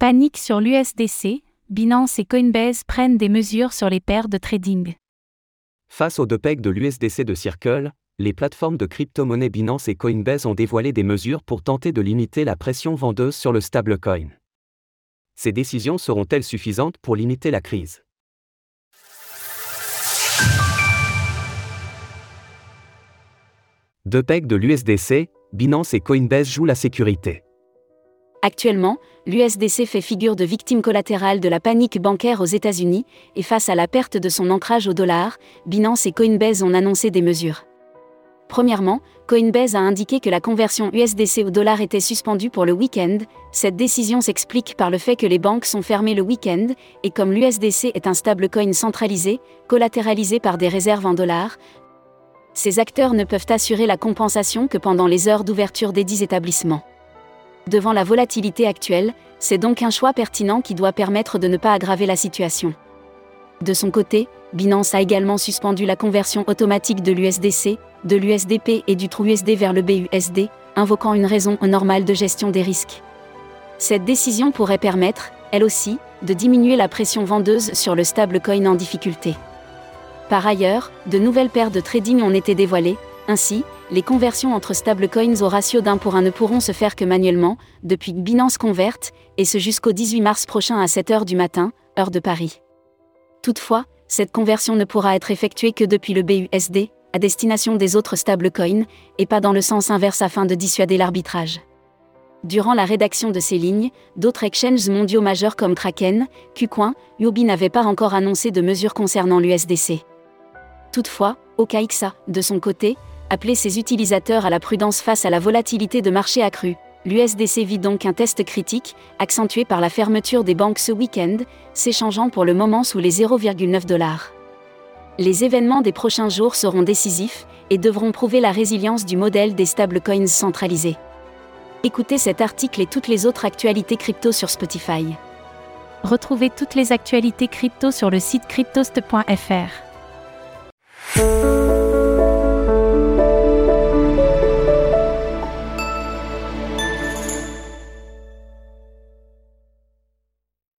Panique sur l'USDC, Binance et Coinbase prennent des mesures sur les paires de trading. Face aux deux pegs de l'USDC de Circle, les plateformes de crypto-monnaie Binance et Coinbase ont dévoilé des mesures pour tenter de limiter la pression vendeuse sur le stablecoin. Ces décisions seront-elles suffisantes pour limiter la crise? Deux pegs de l'USDC, Binance et Coinbase jouent la sécurité. Actuellement, l'USDC fait figure de victime collatérale de la panique bancaire aux États-Unis, et face à la perte de son ancrage au dollar, Binance et Coinbase ont annoncé des mesures. Premièrement, Coinbase a indiqué que la conversion USDC au dollar était suspendue pour le week-end. Cette décision s'explique par le fait que les banques sont fermées le week-end, et comme l'USDC est un stablecoin centralisé, collatéralisé par des réserves en dollars, ces acteurs ne peuvent assurer la compensation que pendant les heures d'ouverture des dix établissements. Devant la volatilité actuelle, c'est donc un choix pertinent qui doit permettre de ne pas aggraver la situation. De son côté, Binance a également suspendu la conversion automatique de l'USDC, de l'USDP et du TrueUSD vers le BUSD, invoquant une raison normale de gestion des risques. Cette décision pourrait permettre, elle aussi, de diminuer la pression vendeuse sur le stablecoin en difficulté. Par ailleurs, de nouvelles paires de trading ont été dévoilées, ainsi, les conversions entre stablecoins au ratio d'un pour un ne pourront se faire que manuellement, depuis Binance Convert, et ce jusqu'au 18 mars prochain à 7h du matin, heure de Paris. Toutefois, cette conversion ne pourra être effectuée que depuis le BUSD, à destination des autres stablecoins, et pas dans le sens inverse afin de dissuader l'arbitrage. Durant la rédaction de ces lignes, d'autres exchanges mondiaux majeurs comme Kraken, KuCoin, Yubi n'avaient pas encore annoncé de mesures concernant l'USDC. Toutefois, OKXA, de son côté, appelait ses utilisateurs à la prudence face à la volatilité de marché accrue. L'USDC vit donc un test critique, accentué par la fermeture des banques ce week-end, s'échangeant pour le moment sous les 0,9 dollars. Les événements des prochains jours seront décisifs et devront prouver la résilience du modèle des stablecoins centralisés. Écoutez cet article et toutes les autres actualités crypto sur Spotify. Retrouvez toutes les actualités crypto sur le site cryptost.fr.